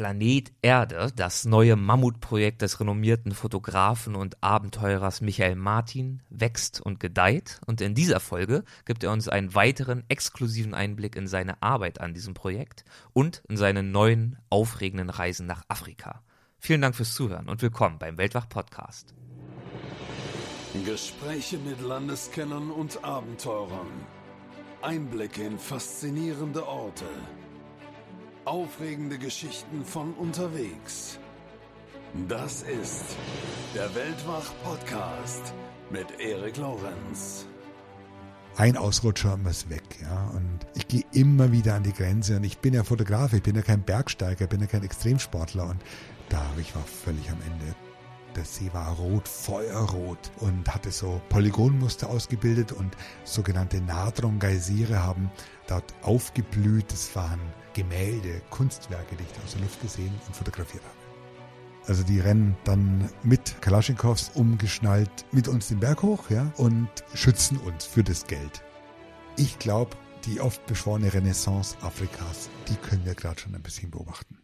Planet Erde, das neue Mammutprojekt des renommierten Fotografen und Abenteurers Michael Martin, wächst und gedeiht. Und in dieser Folge gibt er uns einen weiteren exklusiven Einblick in seine Arbeit an diesem Projekt und in seine neuen aufregenden Reisen nach Afrika. Vielen Dank fürs Zuhören und willkommen beim Weltwach Podcast. Gespräche mit Landeskennern und Abenteurern. Einblicke in faszinierende Orte Aufregende Geschichten von unterwegs. Das ist der Weltwach-Podcast mit Erik Lorenz. Ein Ausrutscher muss weg, ja. Und ich gehe immer wieder an die Grenze. Und ich bin ja Fotograf, ich bin ja kein Bergsteiger, ich bin ja kein Extremsportler. Und da ich war völlig am Ende. Der See war rot, feuerrot und hatte so Polygonmuster ausgebildet und sogenannte Natron-Geysire haben dort aufgeblüht. Das waren Gemälde, Kunstwerke, die ich aus der Luft gesehen und fotografiert habe. Also die rennen dann mit Kalaschnikows umgeschnallt mit uns den Berg hoch ja, und schützen uns für das Geld. Ich glaube, die oft beschworene Renaissance Afrikas, die können wir gerade schon ein bisschen beobachten.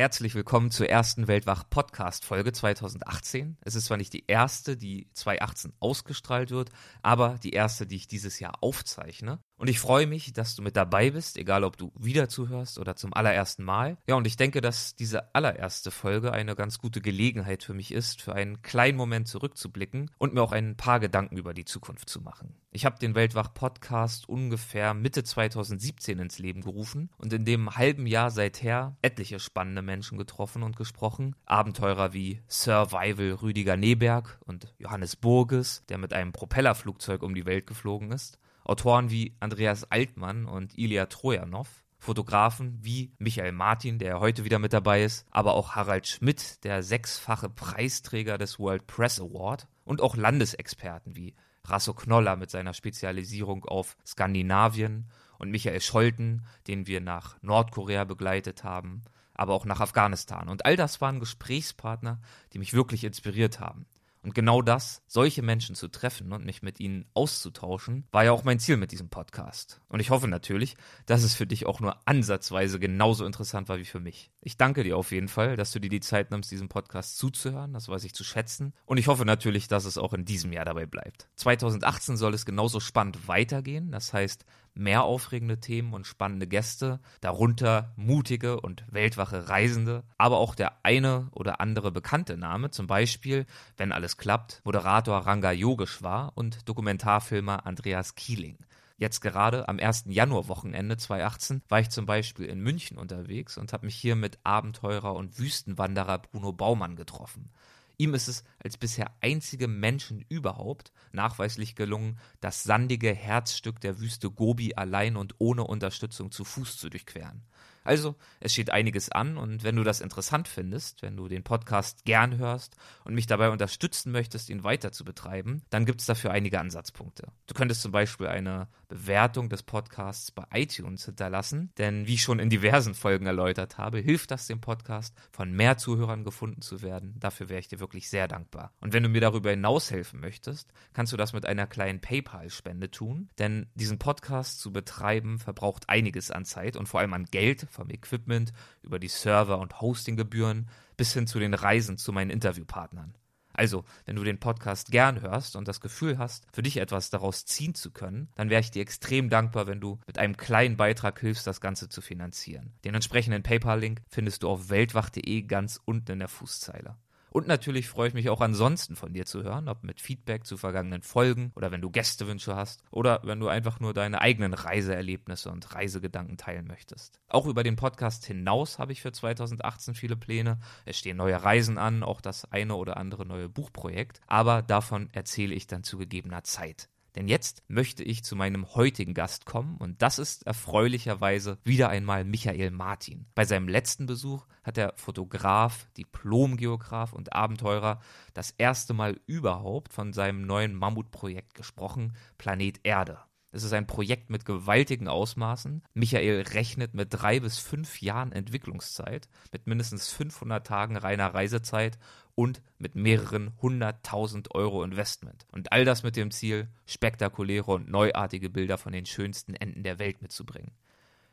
Herzlich willkommen zur ersten Weltwach-Podcast-Folge 2018. Es ist zwar nicht die erste, die 2018 ausgestrahlt wird, aber die erste, die ich dieses Jahr aufzeichne. Und ich freue mich, dass du mit dabei bist, egal ob du wieder zuhörst oder zum allerersten Mal. Ja, und ich denke, dass diese allererste Folge eine ganz gute Gelegenheit für mich ist, für einen kleinen Moment zurückzublicken und mir auch ein paar Gedanken über die Zukunft zu machen. Ich habe den Weltwach-Podcast ungefähr Mitte 2017 ins Leben gerufen und in dem halben Jahr seither etliche spannende Menschen getroffen und gesprochen. Abenteurer wie Survival Rüdiger Neberg und Johannes Burges, der mit einem Propellerflugzeug um die Welt geflogen ist. Autoren wie Andreas Altmann und Ilya Trojanov, Fotografen wie Michael Martin, der heute wieder mit dabei ist, aber auch Harald Schmidt, der sechsfache Preisträger des World Press Award und auch Landesexperten wie Rasso Knoller mit seiner Spezialisierung auf Skandinavien und Michael Scholten, den wir nach Nordkorea begleitet haben, aber auch nach Afghanistan. Und all das waren Gesprächspartner, die mich wirklich inspiriert haben. Und genau das, solche Menschen zu treffen und mich mit ihnen auszutauschen, war ja auch mein Ziel mit diesem Podcast. Und ich hoffe natürlich, dass es für dich auch nur ansatzweise genauso interessant war wie für mich. Ich danke dir auf jeden Fall, dass du dir die Zeit nimmst, diesem Podcast zuzuhören. Das weiß ich zu schätzen. Und ich hoffe natürlich, dass es auch in diesem Jahr dabei bleibt. 2018 soll es genauso spannend weitergehen. Das heißt, mehr aufregende Themen und spannende Gäste, darunter mutige und weltwache Reisende, aber auch der eine oder andere bekannte Name, zum Beispiel, wenn alles klappt, Moderator Ranga Yogeshwar und Dokumentarfilmer Andreas Kieling. Jetzt gerade am 1. Januarwochenende 2018 war ich zum Beispiel in München unterwegs und habe mich hier mit Abenteurer und Wüstenwanderer Bruno Baumann getroffen. Ihm ist es als bisher einzigem Menschen überhaupt nachweislich gelungen, das sandige Herzstück der Wüste Gobi allein und ohne Unterstützung zu Fuß zu durchqueren. Also, es steht einiges an und wenn du das interessant findest, wenn du den Podcast gern hörst und mich dabei unterstützen möchtest, ihn weiter zu betreiben, dann gibt es dafür einige Ansatzpunkte. Du könntest zum Beispiel eine Bewertung des Podcasts bei iTunes hinterlassen, denn wie ich schon in diversen Folgen erläutert habe, hilft das dem Podcast, von mehr Zuhörern gefunden zu werden. Dafür wäre ich dir wirklich sehr dankbar. Und wenn du mir darüber hinaus helfen möchtest, kannst du das mit einer kleinen PayPal-Spende tun, denn diesen Podcast zu betreiben verbraucht einiges an Zeit und vor allem an Geld vom Equipment über die Server- und Hostinggebühren bis hin zu den Reisen zu meinen Interviewpartnern. Also, wenn du den Podcast gern hörst und das Gefühl hast, für dich etwas daraus ziehen zu können, dann wäre ich dir extrem dankbar, wenn du mit einem kleinen Beitrag hilfst, das Ganze zu finanzieren. Den entsprechenden PayPal-Link findest du auf weltwach.de ganz unten in der Fußzeile. Und natürlich freue ich mich auch ansonsten von dir zu hören, ob mit Feedback zu vergangenen Folgen oder wenn du Gästewünsche hast oder wenn du einfach nur deine eigenen Reiseerlebnisse und Reisegedanken teilen möchtest. Auch über den Podcast hinaus habe ich für 2018 viele Pläne. Es stehen neue Reisen an, auch das eine oder andere neue Buchprojekt, aber davon erzähle ich dann zu gegebener Zeit. Denn jetzt möchte ich zu meinem heutigen Gast kommen und das ist erfreulicherweise wieder einmal Michael Martin. Bei seinem letzten Besuch hat der Fotograf, Diplomgeograf und Abenteurer das erste Mal überhaupt von seinem neuen Mammutprojekt gesprochen, Planet Erde. Es ist ein Projekt mit gewaltigen Ausmaßen. Michael rechnet mit drei bis fünf Jahren Entwicklungszeit, mit mindestens 500 Tagen reiner Reisezeit und mit mehreren hunderttausend Euro Investment. Und all das mit dem Ziel, spektakuläre und neuartige Bilder von den schönsten Enden der Welt mitzubringen.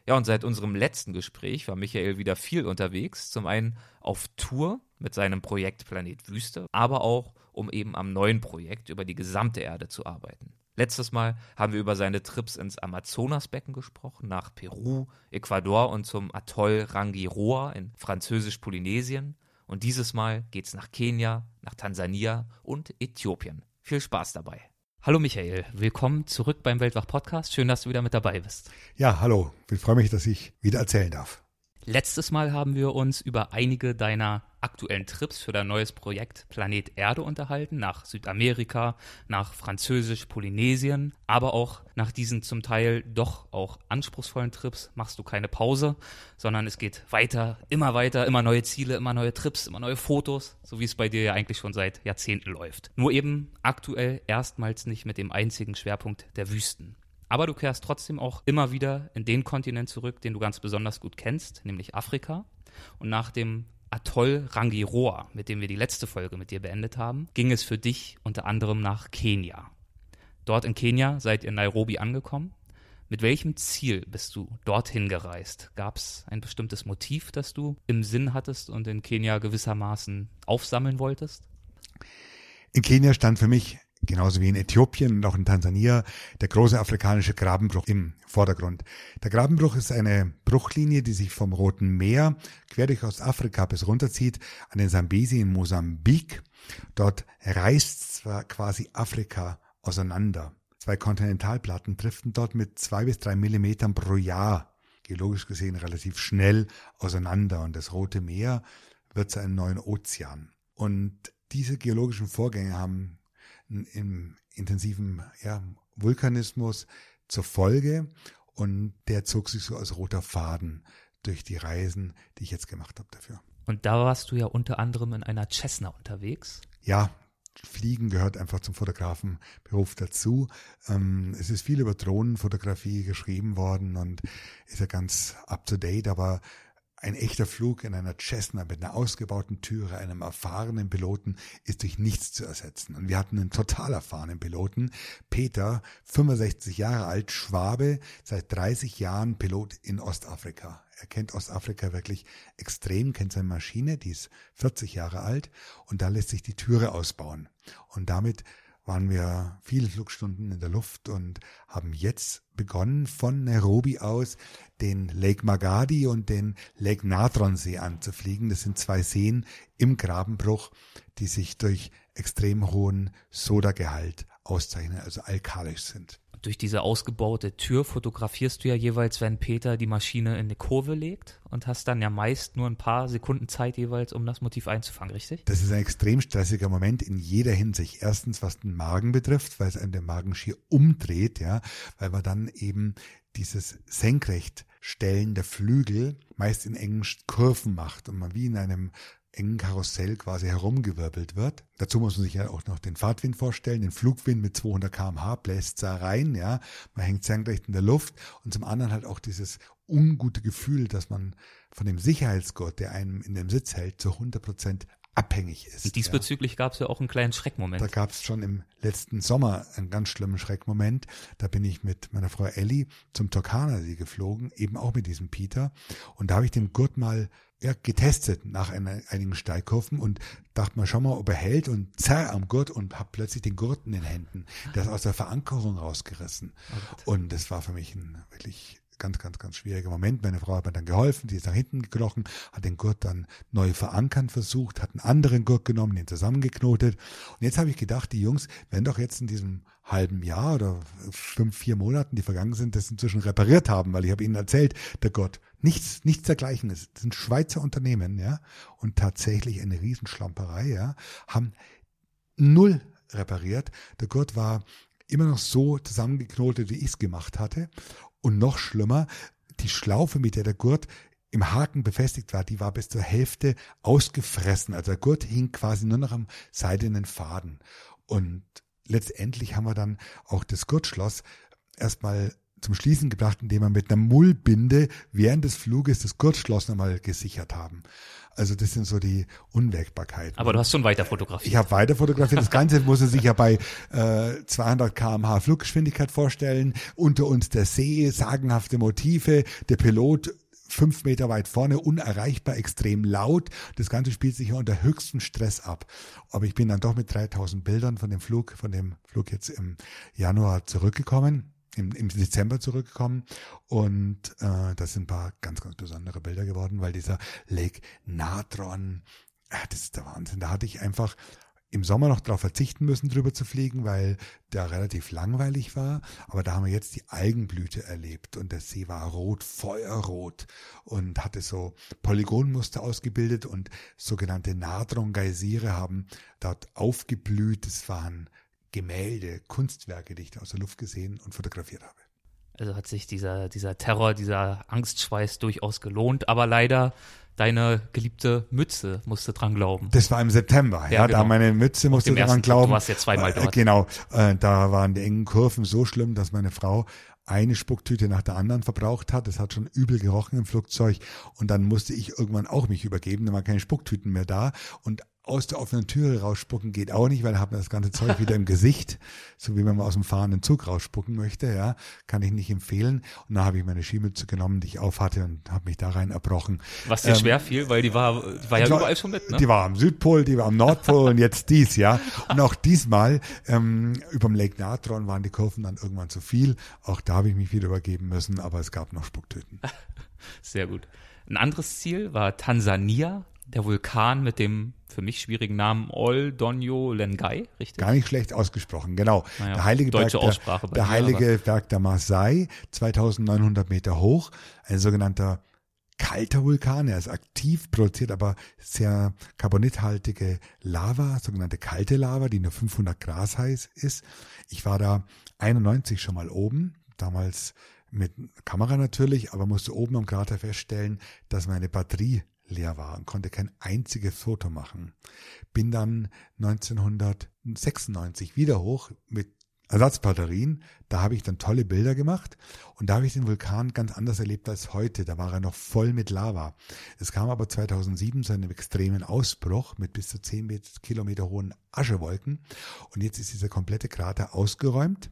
Ja, und seit unserem letzten Gespräch war Michael wieder viel unterwegs. Zum einen auf Tour mit seinem Projekt Planet Wüste, aber auch um eben am neuen Projekt über die gesamte Erde zu arbeiten. Letztes Mal haben wir über seine Trips ins Amazonasbecken gesprochen, nach Peru, Ecuador und zum Atoll Rangiroa in Französisch-Polynesien. Und dieses Mal geht's nach Kenia, nach Tansania und Äthiopien. Viel Spaß dabei. Hallo Michael, willkommen zurück beim Weltwach Podcast. Schön, dass du wieder mit dabei bist. Ja, hallo. Ich freue mich, dass ich wieder erzählen darf. Letztes Mal haben wir uns über einige deiner aktuellen Trips für dein neues Projekt Planet Erde unterhalten, nach Südamerika, nach Französisch-Polynesien, aber auch nach diesen zum Teil doch auch anspruchsvollen Trips machst du keine Pause, sondern es geht weiter, immer weiter, immer neue Ziele, immer neue Trips, immer neue Fotos, so wie es bei dir ja eigentlich schon seit Jahrzehnten läuft. Nur eben aktuell erstmals nicht mit dem einzigen Schwerpunkt der Wüsten. Aber du kehrst trotzdem auch immer wieder in den Kontinent zurück, den du ganz besonders gut kennst, nämlich Afrika. Und nach dem Atoll Rangiroa, mit dem wir die letzte Folge mit dir beendet haben, ging es für dich unter anderem nach Kenia. Dort in Kenia seid ihr in Nairobi angekommen. Mit welchem Ziel bist du dorthin gereist? Gab es ein bestimmtes Motiv, das du im Sinn hattest und in Kenia gewissermaßen aufsammeln wolltest? In Kenia stand für mich genauso wie in Äthiopien und auch in Tansania, der große afrikanische Grabenbruch im Vordergrund. Der Grabenbruch ist eine Bruchlinie, die sich vom Roten Meer quer durch Ostafrika bis runterzieht an den Sambesi in Mosambik. Dort reißt zwar quasi Afrika auseinander. Zwei Kontinentalplatten driften dort mit zwei bis drei Millimetern pro Jahr, geologisch gesehen relativ schnell auseinander und das Rote Meer wird zu einem neuen Ozean. Und diese geologischen Vorgänge haben im intensiven ja, Vulkanismus zur Folge und der zog sich so als roter Faden durch die Reisen, die ich jetzt gemacht habe dafür. Und da warst du ja unter anderem in einer Cessna unterwegs. Ja, Fliegen gehört einfach zum Fotografenberuf dazu. Ähm, es ist viel über Drohnenfotografie geschrieben worden und ist ja ganz up to date, aber ein echter Flug in einer Cessna mit einer ausgebauten Türe, einem erfahrenen Piloten, ist durch nichts zu ersetzen. Und wir hatten einen total erfahrenen Piloten, Peter, 65 Jahre alt, Schwabe, seit 30 Jahren Pilot in Ostafrika. Er kennt Ostafrika wirklich extrem, kennt seine Maschine, die ist 40 Jahre alt, und da lässt sich die Türe ausbauen. Und damit waren wir viele Flugstunden in der Luft und haben jetzt begonnen, von Nairobi aus den Lake Magadi und den Lake Natron See anzufliegen. Das sind zwei Seen im Grabenbruch, die sich durch extrem hohen Sodagehalt auszeichnen, also alkalisch sind durch diese ausgebaute Tür fotografierst du ja jeweils, wenn Peter die Maschine in eine Kurve legt und hast dann ja meist nur ein paar Sekunden Zeit jeweils, um das Motiv einzufangen, richtig? Das ist ein extrem stressiger Moment in jeder Hinsicht. Erstens, was den Magen betrifft, weil es einem den Magen schier umdreht, ja, weil man dann eben dieses Senkrechtstellen der Flügel meist in engen Kurven macht und man wie in einem engen Karussell quasi herumgewirbelt wird. Dazu muss man sich ja auch noch den Fahrtwind vorstellen. Den Flugwind mit 200 kmh bläst da rein, ja. Man hängt senkrecht in der Luft und zum anderen halt auch dieses ungute Gefühl, dass man von dem Sicherheitsgurt, der einem in dem Sitz hält, zu 100 Prozent abhängig ist. Und diesbezüglich ja. gab es ja auch einen kleinen Schreckmoment. Da gab es schon im letzten Sommer einen ganz schlimmen Schreckmoment. Da bin ich mit meiner Frau Ellie zum Turkana-See geflogen, eben auch mit diesem Peter. Und da habe ich den Gurt mal ja, getestet nach einer, einigen Steigkurven und dachte mal, schau mal, ob er hält und zerr am Gurt und hab plötzlich den Gurt in den Händen. Der ist aus der Verankerung rausgerissen. Oh und das war für mich ein wirklich ganz, ganz, ganz schwieriger Moment. Meine Frau hat mir dann geholfen, die ist nach hinten gekrochen, hat den Gurt dann neu verankern versucht, hat einen anderen Gurt genommen, den zusammengeknotet. Und jetzt habe ich gedacht, die Jungs werden doch jetzt in diesem halben Jahr oder fünf, vier Monaten, die vergangen sind, das inzwischen repariert haben, weil ich habe ihnen erzählt, der Gott, nichts, nichts dergleichen ist. Das sind Schweizer Unternehmen, ja, und tatsächlich eine Riesenschlamperei, ja, haben null repariert. Der Gurt war immer noch so zusammengeknotet, wie ich es gemacht hatte. Und noch schlimmer, die Schlaufe, mit der der Gurt im Haken befestigt war, die war bis zur Hälfte ausgefressen. Also der Gurt hing quasi nur noch am seidenen Faden. Und letztendlich haben wir dann auch das Gurtschloss erstmal zum Schließen gebracht, indem wir mit einer Mullbinde während des Fluges das Kurzschloss nochmal gesichert haben. Also das sind so die Unwägbarkeiten. Aber du hast schon weiter fotografiert. Ich habe weiter fotografiert. Das Ganze muss er sich ja bei äh, 200 km/h Fluggeschwindigkeit vorstellen. Unter uns der See, sagenhafte Motive, der Pilot fünf Meter weit vorne, unerreichbar, extrem laut. Das Ganze spielt sich ja unter höchstem Stress ab. Aber ich bin dann doch mit 3000 Bildern von dem Flug, von dem Flug jetzt im Januar zurückgekommen im, im Dezember zurückgekommen und äh, das sind ein paar ganz, ganz besondere Bilder geworden, weil dieser Lake Natron, äh, das ist der Wahnsinn. Da hatte ich einfach im Sommer noch darauf verzichten müssen, drüber zu fliegen, weil der relativ langweilig war. Aber da haben wir jetzt die Algenblüte erlebt und der See war rot, feuerrot und hatte so Polygonmuster ausgebildet und sogenannte Natron-Geysire haben dort aufgeblüht. Es waren Gemälde, Kunstwerke, die ich da aus der Luft gesehen und fotografiert habe. Also hat sich dieser, dieser Terror, dieser Angstschweiß durchaus gelohnt, aber leider deine geliebte Mütze musste dran glauben. Das war im September, ja, ja genau. da meine Mütze musste dran glauben. Du warst ja zweimal äh, dort. Genau, äh, da waren die engen Kurven so schlimm, dass meine Frau eine Spucktüte nach der anderen verbraucht hat. Es hat schon übel gerochen im Flugzeug und dann musste ich irgendwann auch mich übergeben, da waren keine Spucktüten mehr da und aus der offenen Türe rausspucken geht auch nicht, weil da hat man das ganze Zeug wieder im Gesicht, so wie man mal aus dem fahrenden Zug rausspucken möchte, ja, kann ich nicht empfehlen. Und dann habe ich meine Skimütze genommen, die ich aufhatte und habe mich da rein erbrochen. Was dir ähm, schwer fiel, weil die war, die war ja überall schon mit, ne? Die war am Südpol, die war am Nordpol und jetzt dies, ja. Und auch diesmal ähm, über dem Lake Natron waren die Kurven dann irgendwann zu viel. Auch da habe ich mich wieder übergeben müssen, aber es gab noch Spucktüten. Sehr gut. Ein anderes Ziel war Tansania der Vulkan mit dem für mich schwierigen Namen Ol Donyo Lengai, richtig? Gar nicht schlecht ausgesprochen, genau. Naja, der heilige Berg der, der heilige Berg der Masai, 2900 Meter hoch, ein sogenannter kalter Vulkan. Er ist aktiv, produziert aber sehr carbonithaltige Lava, sogenannte kalte Lava, die nur 500 Grad heiß ist. Ich war da 91 schon mal oben, damals mit Kamera natürlich, aber musste oben am Krater feststellen, dass meine Batterie leer war und konnte kein einziges Foto machen. Bin dann 1996 wieder hoch mit Ersatzbatterien. Da habe ich dann tolle Bilder gemacht und da habe ich den Vulkan ganz anders erlebt als heute. Da war er noch voll mit Lava. Es kam aber 2007 zu einem extremen Ausbruch mit bis zu 10 Kilometer hohen Aschewolken und jetzt ist dieser komplette Krater ausgeräumt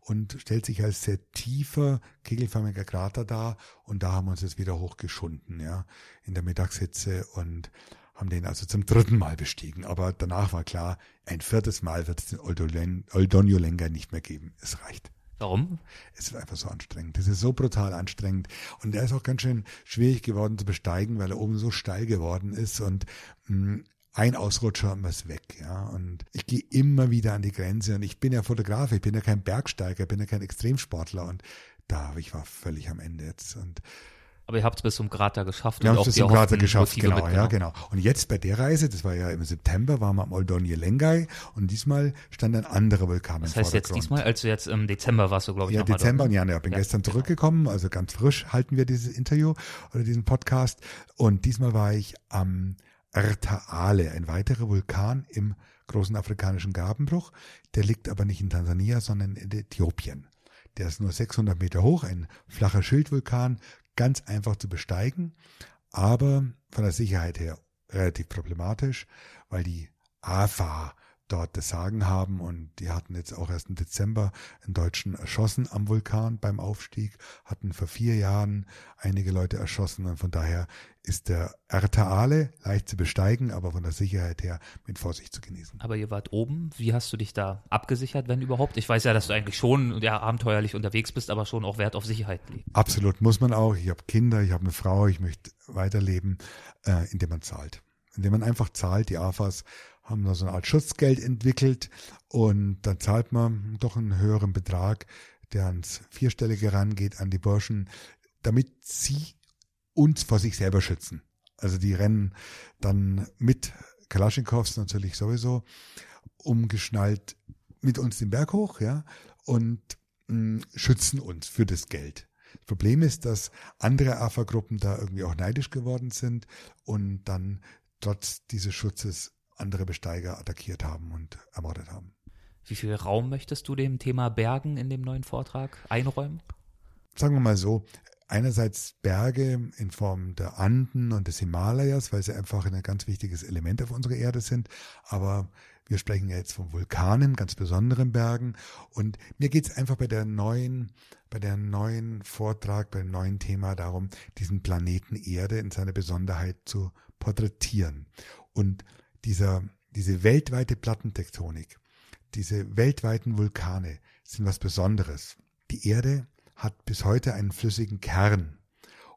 und stellt sich als sehr tiefer, kegelförmiger Krater dar. Und da haben wir uns jetzt wieder hochgeschunden, ja, in der Mittagshitze und haben den also zum dritten Mal bestiegen. Aber danach war klar, ein viertes Mal wird es den Oldonio Lenga nicht mehr geben. Es reicht. Warum? Es ist einfach so anstrengend. Es ist so brutal anstrengend. Und er ist auch ganz schön schwierig geworden zu besteigen, weil er oben so steil geworden ist. Und mh, mm, ein Ausrutscher und man ist weg, ja. Und ich gehe immer wieder an die Grenze und ich bin ja Fotograf, ich bin ja kein Bergsteiger, bin ja kein Extremsportler und da, ich war völlig am Ende jetzt und aber ihr habt es bis zum Krater geschafft. Wir haben es bis zum Krater geschafft, genau, ja, genau. Und jetzt bei der Reise, das war ja im September, waren wir am Oldonje Lengai und diesmal stand ein anderer Vulkan das im heißt jetzt diesmal, als du jetzt im Dezember warst, so glaube ich. Ja, Dezember und Januar. Bin ja, gestern genau. zurückgekommen, also ganz frisch halten wir dieses Interview oder diesen Podcast. Und diesmal war ich am Ertaale, ein weiterer Vulkan im großen afrikanischen Gabenbruch. Der liegt aber nicht in Tansania, sondern in Äthiopien. Der ist nur 600 Meter hoch, ein flacher Schildvulkan, ganz einfach zu besteigen, aber von der Sicherheit her relativ problematisch, weil die AFA dort das Sagen haben und die hatten jetzt auch erst im Dezember einen Deutschen erschossen am Vulkan beim Aufstieg, hatten vor vier Jahren einige Leute erschossen und von daher ist der Ertaale leicht zu besteigen, aber von der Sicherheit her mit Vorsicht zu genießen. Aber ihr wart oben, wie hast du dich da abgesichert, wenn überhaupt? Ich weiß ja, dass du eigentlich schon ja, abenteuerlich unterwegs bist, aber schon auch Wert auf Sicherheit legst. Absolut, muss man auch. Ich habe Kinder, ich habe eine Frau, ich möchte weiterleben, äh, indem man zahlt. Indem man einfach zahlt, die AFAS haben da so eine Art Schutzgeld entwickelt und dann zahlt man doch einen höheren Betrag, der ans Vierstellige rangeht, an die Burschen, damit sie uns vor sich selber schützen. Also die rennen dann mit Kalaschnikows natürlich sowieso umgeschnallt mit uns den Berg hoch, ja, und mh, mm, schützen uns für das Geld. Das Problem ist, dass andere AFA-Gruppen da irgendwie auch neidisch geworden sind und dann trotz dieses Schutzes andere Besteiger attackiert haben und ermordet haben. Wie viel Raum möchtest du dem Thema Bergen in dem neuen Vortrag einräumen? sagen wir mal so, einerseits Berge in Form der Anden und des Himalayas, weil sie einfach ein ganz wichtiges Element auf unserer Erde sind, aber wir sprechen ja jetzt von Vulkanen, ganz besonderen Bergen. Und mir geht es einfach bei der neuen, bei der neuen Vortrag, beim neuen Thema darum, diesen Planeten Erde in seiner Besonderheit zu porträtieren. Und dieser, diese weltweite Plattentektonik, diese weltweiten Vulkane sind was Besonderes. Die Erde hat bis heute einen flüssigen Kern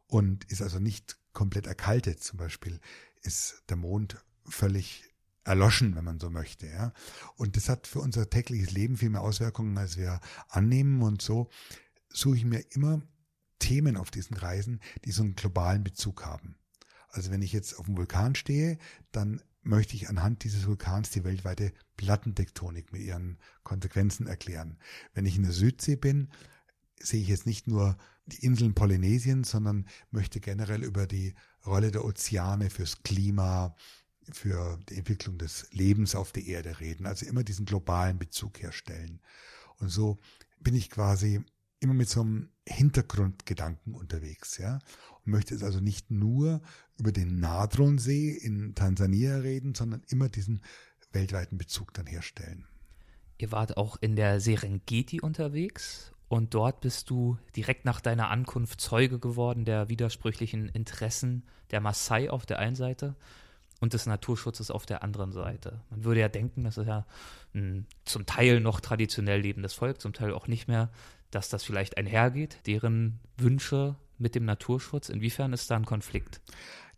und ist also nicht komplett erkaltet. Zum Beispiel ist der Mond völlig erloschen, wenn man so möchte. Ja. Und das hat für unser tägliches Leben viel mehr Auswirkungen, als wir annehmen. Und so suche ich mir immer Themen auf diesen Reisen, die so einen globalen Bezug haben. Also wenn ich jetzt auf dem Vulkan stehe, dann möchte ich anhand dieses Vulkans die weltweite Plattentektonik mit ihren Konsequenzen erklären. Wenn ich in der Südsee bin, sehe ich jetzt nicht nur die Inseln Polynesien, sondern möchte generell über die Rolle der Ozeane fürs Klima, für die Entwicklung des Lebens auf der Erde reden, also immer diesen globalen Bezug herstellen. Und so bin ich quasi immer mit so einem Hintergrundgedanken unterwegs, ja, und möchte es also nicht nur über den Nadronsee in Tansania reden, sondern immer diesen weltweiten Bezug dann herstellen. Ihr wart auch in der Serengeti unterwegs und dort bist du direkt nach deiner Ankunft Zeuge geworden der widersprüchlichen Interessen der Maasai auf der einen Seite und des Naturschutzes auf der anderen Seite. Man würde ja denken, das ist ja ein zum Teil noch traditionell lebendes Volk, zum Teil auch nicht mehr, dass das vielleicht einhergeht, deren Wünsche mit dem Naturschutz. Inwiefern ist da ein Konflikt?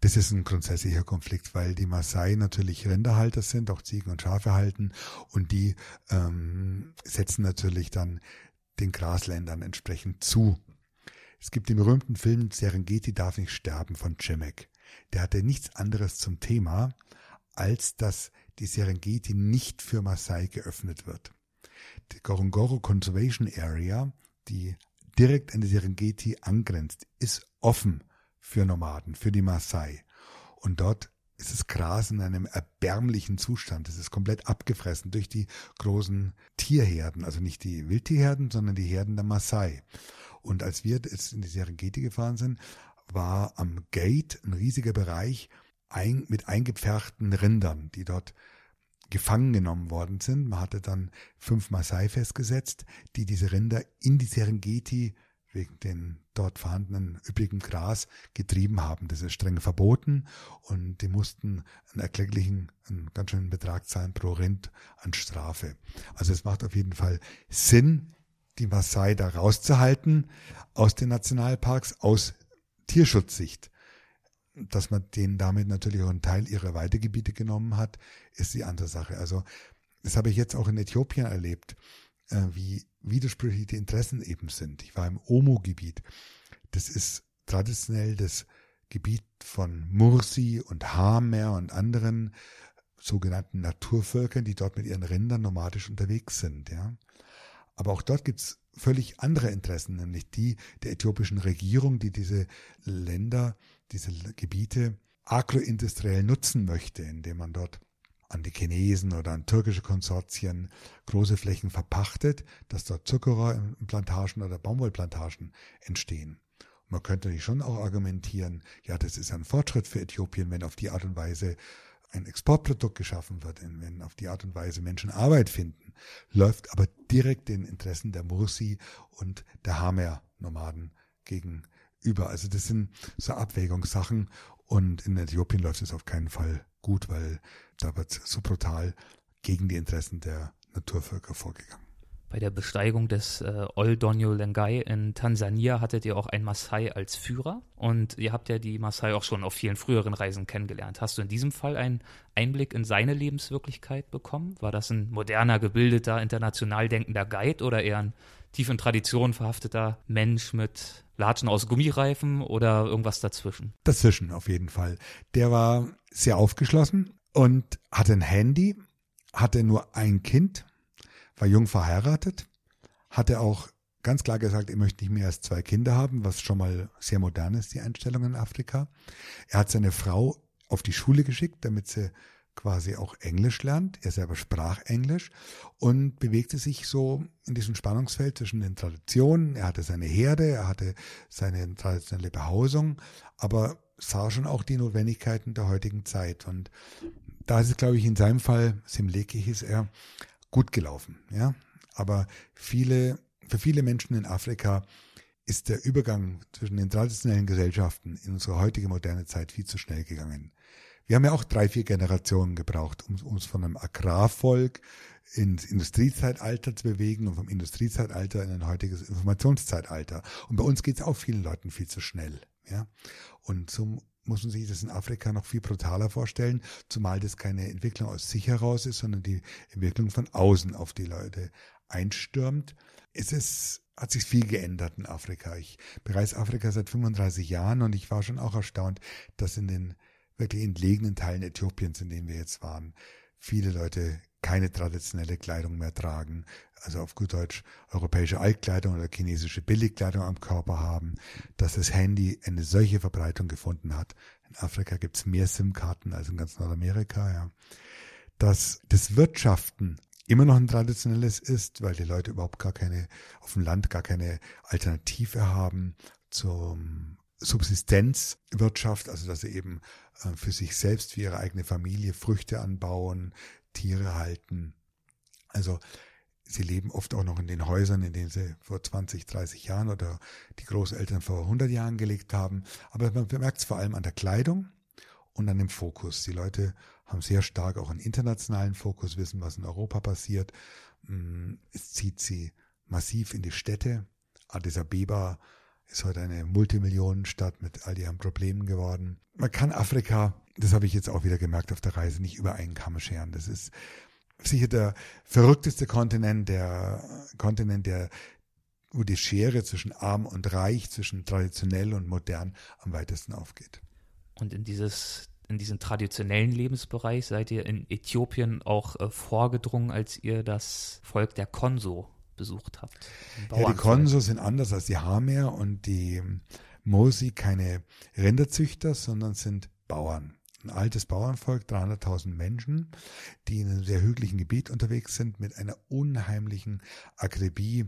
Das ist ein grundsätzlicher Konflikt, weil die Maasai natürlich Rinderhalter sind, auch Ziegen und Schafe halten und die ähm, setzen natürlich dann den Grasländern entsprechend zu. Es gibt den berühmten Film Serengeti darf nicht sterben von Cimek der hatte nichts anderes zum Thema, als dass die Serengeti nicht für Maasai geöffnet wird. Die Gorongoro Conservation Area, die direkt an die Serengeti angrenzt, ist offen für Nomaden, für die Maasai. Und dort ist das Gras in einem erbärmlichen Zustand. Es ist komplett abgefressen durch die großen Tierherden, also nicht die Wildtierherden, sondern die Herden der Maasai. Und als wir jetzt in die Serengeti gefahren sind, war am Gate ein riesiger Bereich ein, mit eingepferchten Rindern, die dort gefangen genommen worden sind. Man hatte dann fünf Maasai festgesetzt, die diese Rinder in die Serengeti wegen den dort vorhandenen üppigen Gras getrieben haben. Das ist streng verboten und die mussten einen erkläglichen, einen ganz schönen Betrag zahlen pro Rind an Strafe. Also es macht auf jeden Fall Sinn, die Maasai da rauszuhalten aus den Nationalparks, aus Tierschutzsicht. Dass man denen damit natürlich auch einen Teil ihrer Weidegebiete genommen hat, ist die andere Sache. Also das habe ich jetzt auch in Äthiopien erlebt, äh, wie widersprüchlich die Interessen eben sind. Ich war im Omo-Gebiet. Das ist traditionell das Gebiet von Mursi und Hamer und anderen sogenannten Naturvölkern, die dort mit ihren Rindern nomadisch unterwegs sind. Ja. Aber auch dort gibt's völlig andere Interessen, nämlich die der äthiopischen Regierung, die diese Länder, diese Gebiete agroindustriell nutzen möchte, indem man dort an die Chinesen oder an türkische Konsortien große Flächen verpachtet, dass dort Zuckerrohrplantagen oder Baumwollplantagen entstehen. Und man könnte natürlich schon auch argumentieren, ja, das ist ein Fortschritt für Äthiopien, wenn auf die Art und Weise ein Exportprodukt geschaffen wird, wenn auf die Art und Weise Menschen Arbeit finden, läuft aber direkt den Interessen der Mursi und der Hamer-Nomaden gegenüber. Also das sind so Abwägungssachen und in Äthiopien läuft es auf keinen Fall gut, weil da wird so brutal gegen die Interessen der Naturvölker vorgegangen. Bei der Besteigung des äh, Oldonyo Lengai in Tansania hattet ihr auch einen Maasai als Führer und ihr habt ja die Maasai auch schon auf vielen früheren Reisen kennengelernt. Hast du in diesem Fall einen Einblick in seine Lebenswirklichkeit bekommen? War das ein moderner, gebildeter, international denkender Guide oder eher ein tief in Tradition verhafteter Mensch mit Latschen aus Gummireifen oder irgendwas dazwischen? Dazwischen auf jeden Fall. Der war sehr aufgeschlossen und hatte ein Handy, hatte nur ein Kind war jung verheiratet, hatte auch ganz klar gesagt, er möchte nicht mehr als zwei Kinder haben, was schon mal sehr modern ist, die Einstellung in Afrika. Er hat seine Frau auf die Schule geschickt, damit sie quasi auch Englisch lernt. Er selber sprach Englisch und bewegte sich so in diesem Spannungsfeld zwischen den Traditionen. Er hatte seine Herde, er hatte seine traditionelle Behausung, aber sah schon auch die Notwendigkeiten der heutigen Zeit. Und da ist es, glaube ich, in seinem Fall, Simleki hieß er, gut gelaufen. Ja, aber viele, für viele Menschen in Afrika ist der Übergang zwischen den traditionellen Gesellschaften in unsere heutige moderne Zeit viel zu schnell gegangen. Wir haben ja auch drei, vier Generationen gebraucht, um uns von einem Agrarvolk ins Industriezeitalter zu bewegen und vom Industriezeitalter in ein heutiges Informationszeitalter. Und bei uns geht es auch vielen Leuten viel zu schnell. Ja? Und so muss man sich das in Afrika noch viel brutaler vorstellen, zumal das keine Entwicklung aus sich heraus ist, sondern die Entwicklung von außen auf die Leute einstürmt. Es ist, hat sich viel geändert in Afrika. Ich bereise Afrika seit 35 Jahren und ich war schon auch erstaunt, dass in den wirklich entlegenen Teilen Äthiopiens, in denen wir jetzt waren, viele Leute keine traditionelle Kleidung mehr tragen, also auf gut Deutsch europäische Altkleidung oder chinesische Billigkleidung am Körper haben, dass das Handy eine solche Verbreitung gefunden hat. In Afrika gibt's mehr SIM-Karten als in ganz Nordamerika, ja. Dass das Wirtschaften immer noch ein traditionelles ist, weil die Leute überhaupt gar keine, auf dem Land gar keine Alternative haben zum Subsistenzwirtschaft, also dass sie eben äh, für sich selbst, für ihre eigene Familie Früchte anbauen, Tiere halten. Also sie leben oft auch noch in den Häusern, in denen sie vor 20, 30 Jahren oder die Großeltern vor 100 Jahren gelebt haben. Aber man bemerkt es vor allem an der Kleidung und an dem Fokus. Die Leute haben sehr stark auch einen internationalen Fokus, wissen, was in Europa passiert. Mm, es zieht sie massiv in die Städte. Addis Abeba ist heute eine Multimillionenstadt mit all ihren Problemen geworden. Man kann Afrika, das habe ich jetzt auch wieder gemerkt auf der Reise, nicht über einen Kamm scheren. Das ist sicher der verrückteste Kontinent, der Kontinent, der wo die Schere zwischen arm und reich, zwischen traditionell und modern am weitesten aufgeht. Und in dieses in diesen traditionellen Lebensbereich seid ihr in Äthiopien auch äh, vorgedrungen, als ihr das Volk der Konso besucht habt. Ja, die Konso sind anders als die Hamer und die Mosi keine Rinderzüchter, sondern sind Bauern. Ein altes Bauernvolk, 300.000 Menschen, die in einem sehr hügeligen Gebiet unterwegs sind, mit einer unheimlichen Akribie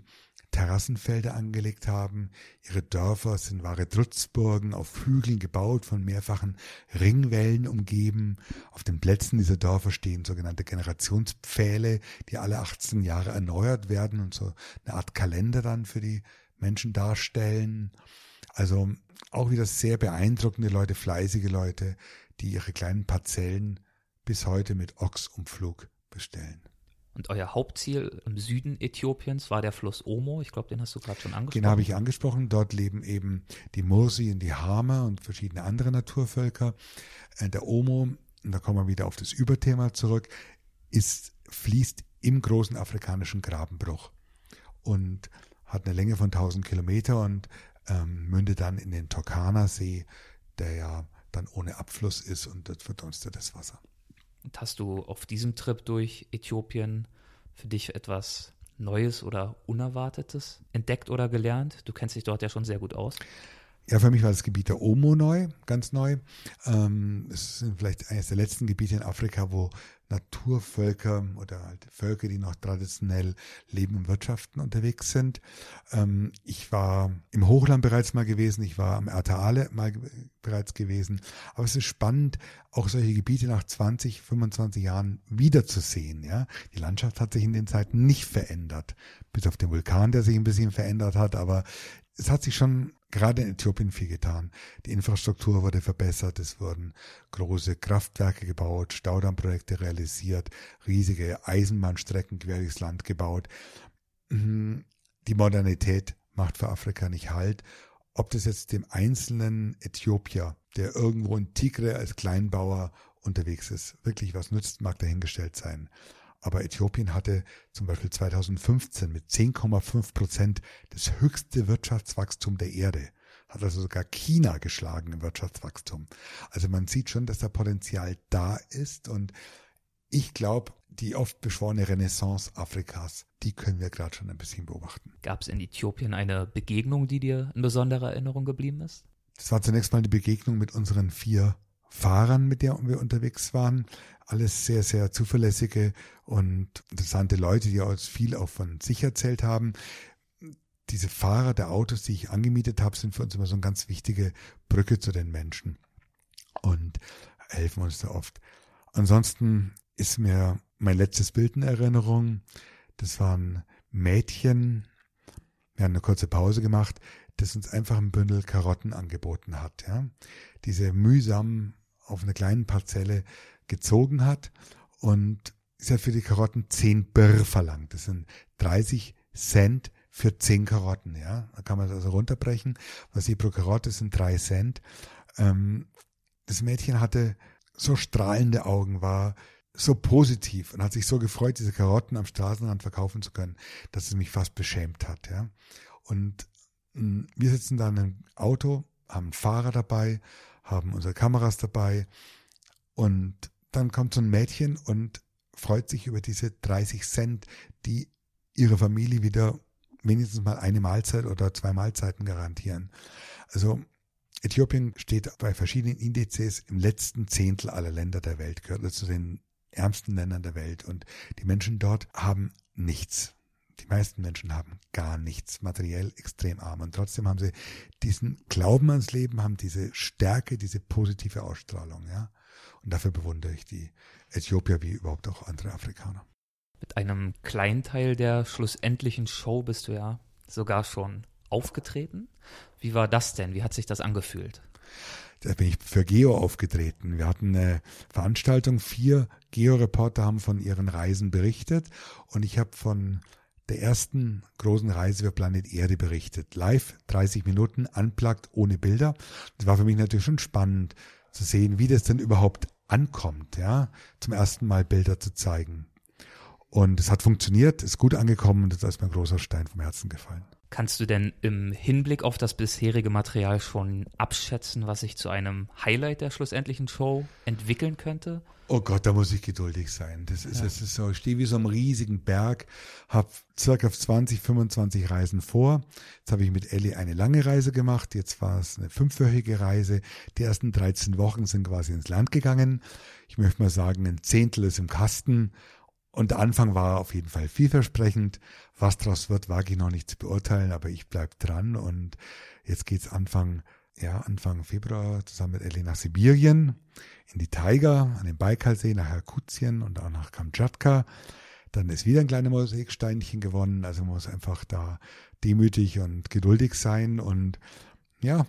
Terrassenfelder angelegt haben. Ihre Dörfer sind wahre Drutzburgen auf Hügeln gebaut, von mehrfachen Ringwellen umgeben. Auf den Plätzen dieser Dörfer stehen sogenannte Generationspfähle, die alle 18 Jahre erneuert werden und so eine Art Kalender dann für die Menschen darstellen. Also auch wieder sehr beeindruckende Leute, fleißige Leute, die ihre kleinen Parzellen bis heute mit Ochsumflug bestellen. Und euer Hauptziel im Süden Äthiopiens war der Fluss Omo. Ich glaube, den hast du gerade schon angesprochen. Den habe ich angesprochen. Dort leben eben die Mursi und die Hama und verschiedene andere Naturvölker. Äh, der Omo, und da kommen wir wieder auf das Überthema zurück, ist, fließt im großen afrikanischen Grabenbruch und hat eine Länge von 1000 Kilometer und ähm, mündet dann in den Turkana-See, der ja dann ohne Abfluss ist und dort verdunstet das Wasser. Und hast du auf diesem Trip durch Äthiopien für dich etwas Neues oder Unerwartetes entdeckt oder gelernt? Du kennst dich dort ja schon sehr gut aus. Ja, für mich war das Gebiet der Omo neu, ganz neu. Ähm, es sind vielleicht eines der letzten Gebiete in Afrika, wo Naturvölker oder halt Völker, die noch traditionell leben und wirtschaften, unterwegs sind. Ähm, ich war im Hochland bereits mal gewesen, ich war am Ertaale mal bereits gewesen. Aber es ist spannend, auch solche Gebiete nach 20, 25 Jahren wiederzusehen. Ja? Die Landschaft hat sich in den Zeiten nicht verändert, bis auf den Vulkan, der sich ein bisschen verändert hat, aber es hat sich schon gerade in Äthiopien viel getan. Die Infrastruktur wurde verbessert, es wurden große Kraftwerke gebaut, Staudammprojekte realisiert, riesige Eisenbahnstrecken quer durchs Land gebaut. Mhm. Die Modernität macht für Afrika nicht Halt. Ob das jetzt dem einzelnen Äthiopier, der irgendwo in Tigre als Kleinbauer unterwegs ist, wirklich was nützt, mag dahingestellt sein. Aber Äthiopien hatte zum Beispiel 2015 mit 10,5 Prozent das höchste Wirtschaftswachstum der Erde. Hat also sogar China geschlagen im Wirtschaftswachstum. Also man sieht schon, dass da Potenzial da ist und ich glaube, die oft beschworene Renaissance Afrikas, die können wir gerade schon ein bisschen beobachten. Gab es in Äthiopien eine Begegnung, die dir in besonderer Erinnerung geblieben ist? Das war zunächst mal die Begegnung mit unseren vier Fahrern, mit denen wir unterwegs waren. Alles sehr, sehr zuverlässige und interessante Leute, die uns viel auch von sich erzählt haben. Diese Fahrer der Autos, die ich angemietet habe, sind für uns immer so eine ganz wichtige Brücke zu den Menschen und helfen uns da oft. Ansonsten ist mir mein letztes Bild in Erinnerung. Das waren Mädchen. Wir haben eine kurze Pause gemacht, das uns einfach ein Bündel Karotten angeboten hat. Ja. Diese mühsam auf einer kleinen Parzelle gezogen hat und sie hat für die Karotten 10 Birr verlangt. Das sind 30 Cent für 10 Karotten. Ja. Da kann man das also runterbrechen. Was sie pro Karotte sind 3 Cent. Ähm, das Mädchen hatte so strahlende Augen, war so positiv und hat sich so gefreut, diese Karotten am Straßenrand verkaufen zu können, dass es mich fast beschämt hat. Ja. Und mh, hm, wir sitzen da in einem Auto, haben einen Fahrer dabei, haben unsere Kameras dabei und dann kommt so ein Mädchen und freut sich über diese 30 Cent, die ihre Familie wieder wenigstens mal eine Mahlzeit oder zwei Mahlzeiten garantieren. Also Äthiopien steht bei verschiedenen Indizes im letzten Zehntel aller Länder der Welt, gehört zu den ärmsten Ländern der Welt und die Menschen dort haben nichts. Die meisten Menschen haben gar nichts, materiell extrem arm. Und trotzdem haben sie diesen Glauben ans Leben, haben diese Stärke, diese positive Ausstrahlung, ja. Und dafür bewundere ich die Äthiopier wie überhaupt auch andere Afrikaner. Mit einem kleinen Teil der schlussendlichen Show bist du ja sogar schon aufgetreten. Wie war das denn? Wie hat sich das angefühlt? Da bin ich für Geo aufgetreten. Wir hatten eine Veranstaltung, vier Geo-Reporter haben von ihren Reisen berichtet und ich habe von der ersten großen Reise für Planet Erde berichtet. Live, 30 Minuten, unplugged, ohne Bilder. Das war für mich natürlich schon spannend zu sehen, wie das denn überhaupt ankommt, ja, zum ersten Mal Bilder zu zeigen. Und es hat funktioniert, ist gut angekommen und das ist mir ein großer Stein vom Herzen gefallen. Kannst du denn im Hinblick auf das bisherige Material schon abschätzen, was sich zu einem Highlight der schlussendlichen Show entwickeln könnte? Oh Gott, da muss ich geduldig sein. Das ist, ja. das ist so, ich stehe wie so einem riesigen Berg, habe circa 20, 25 Reisen vor. Jetzt habe ich mit Ellie eine lange Reise gemacht. Jetzt war es eine fünfwöchige Reise. Die ersten 13 Wochen sind quasi ins Land gegangen. Ich möchte mal sagen, ein Zehntel ist im Kasten. Und der Anfang war auf jeden Fall vielversprechend. Was daraus wird, wage ich noch nicht zu beurteilen, aber ich bleib dran. Und jetzt geht's Anfang, ja, Anfang Februar zusammen mit Ellie nach Sibirien, in die Taiga, an den Baikalsee, nach Jakutien und auch nach Kamtschatka. Dann ist wieder ein kleines Mosaiksteinchen gewonnen. Also man muss einfach da demütig und geduldig sein. Und ja,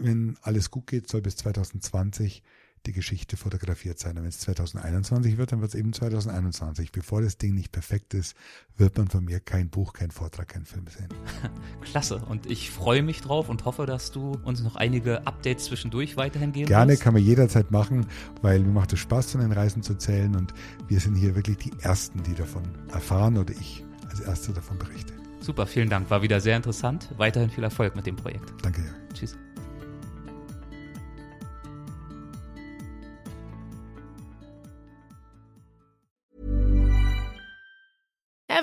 wenn alles gut geht, soll bis 2020 die Geschichte fotografiert sein. Und wenn es 2021 wird, dann wird es eben 2021. Bevor das Ding nicht perfekt ist, wird man von mir kein Buch, kein Vortrag, kein Film sehen. Klasse. Und ich freue mich drauf und hoffe, dass du uns noch einige Updates zwischendurch weiterhin geben Gerne, wirst. kann man jederzeit machen, weil mir macht es Spaß, von den Reisen zu zählen. Und wir sind hier wirklich die Ersten, die davon erfahren oder ich als Erster davon berichte. Super, vielen Dank. War wieder sehr interessant. Weiterhin viel Erfolg mit dem Projekt. Danke, ja. Tschüss.